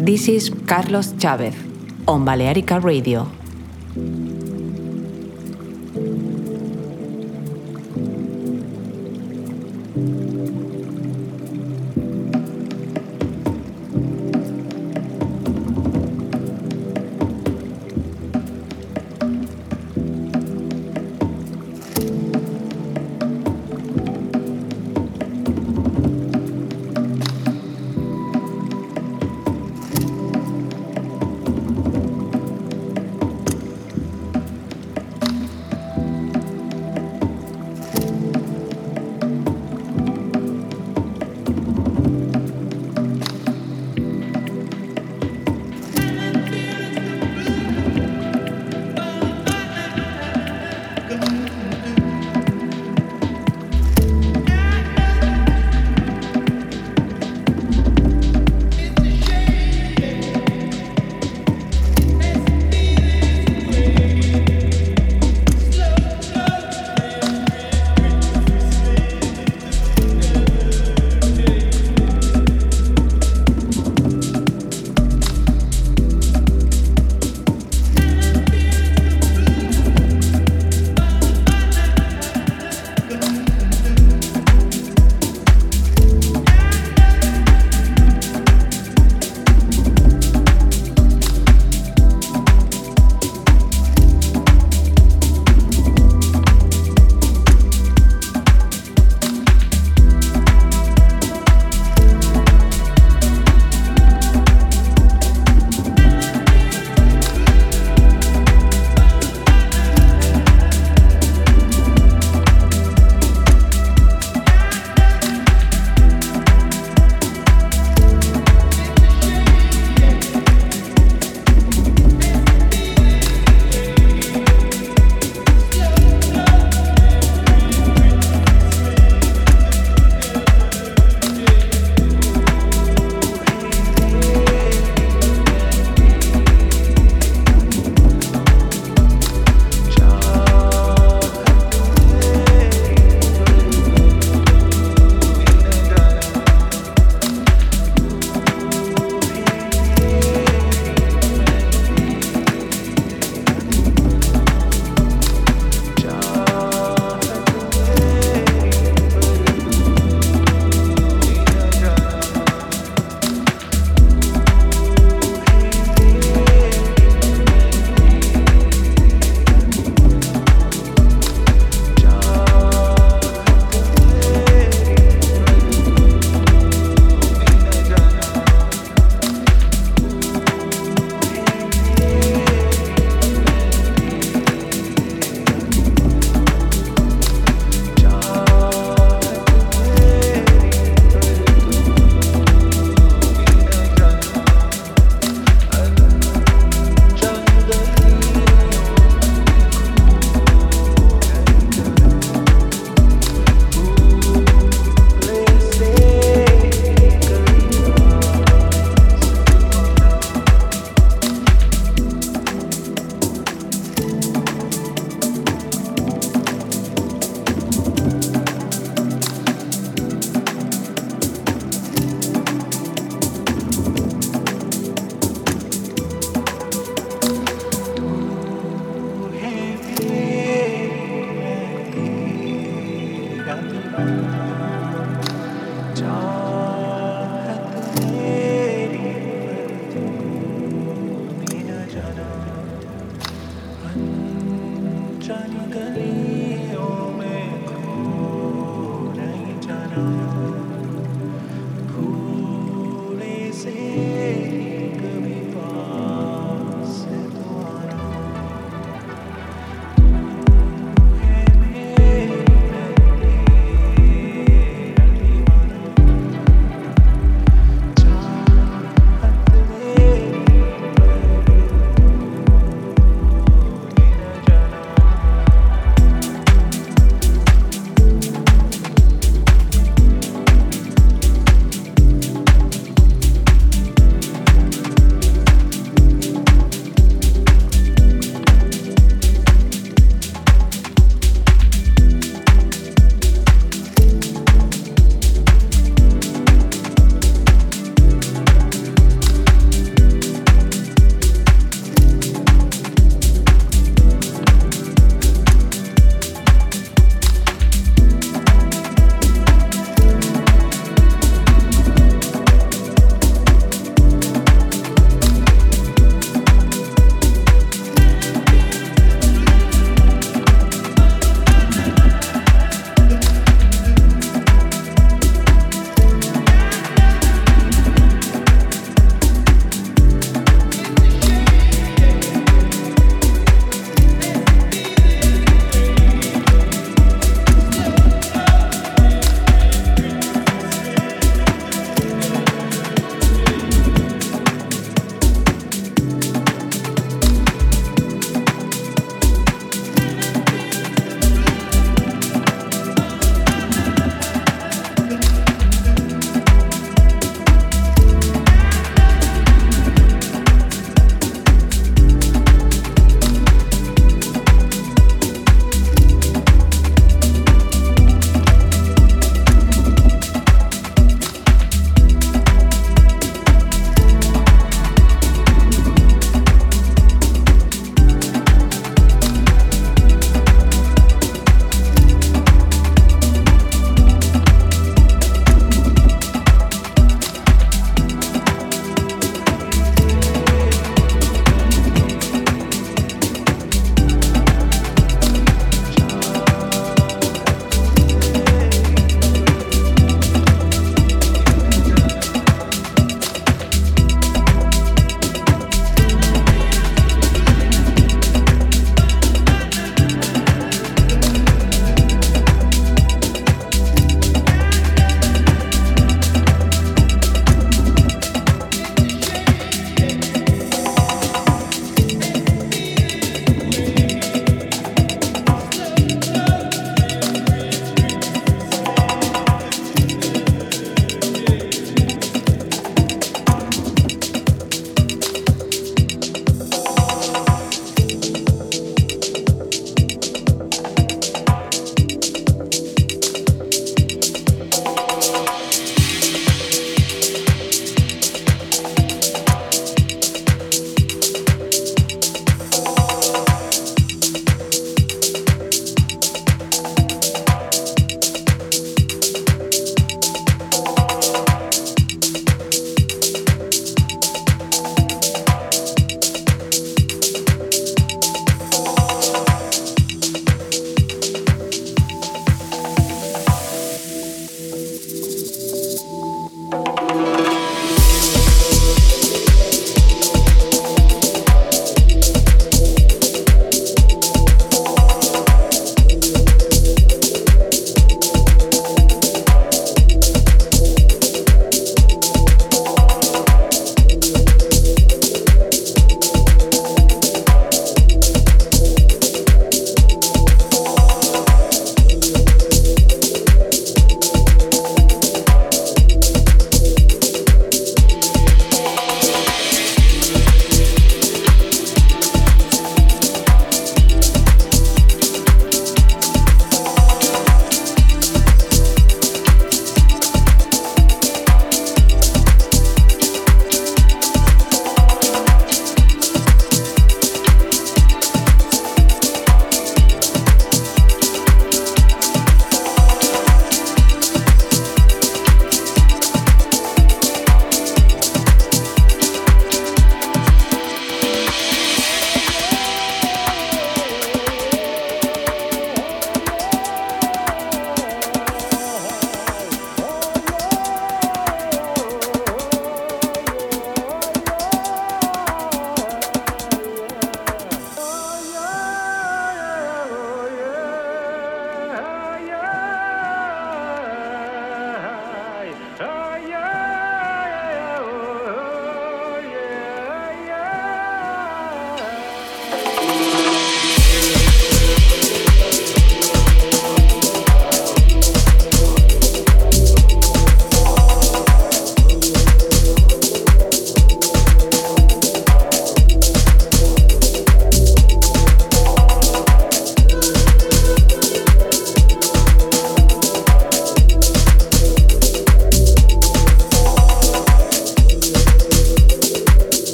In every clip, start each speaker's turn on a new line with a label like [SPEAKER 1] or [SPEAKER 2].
[SPEAKER 1] This is Carlos Chavez on Balearica Radio.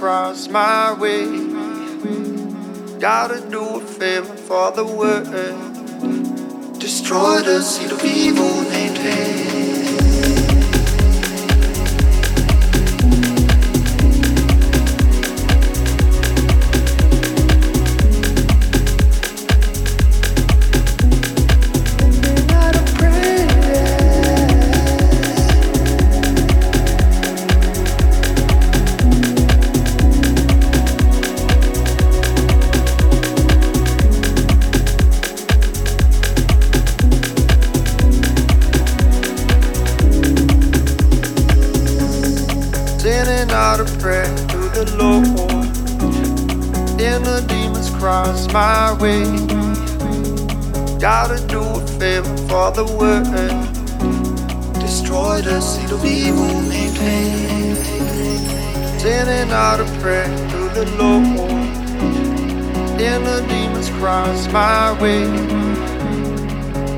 [SPEAKER 2] cross my way. Gotta do a favor for the world. Destroy the seed of evil named hate. my way. Gotta do a favor for the world. Destroy the seed of evil and pain. Sending out a prayer to the Lord. Then the demons cross my way.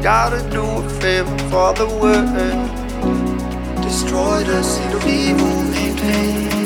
[SPEAKER 2] Gotta do a favor for the world. Destroy the seed of evil and pain.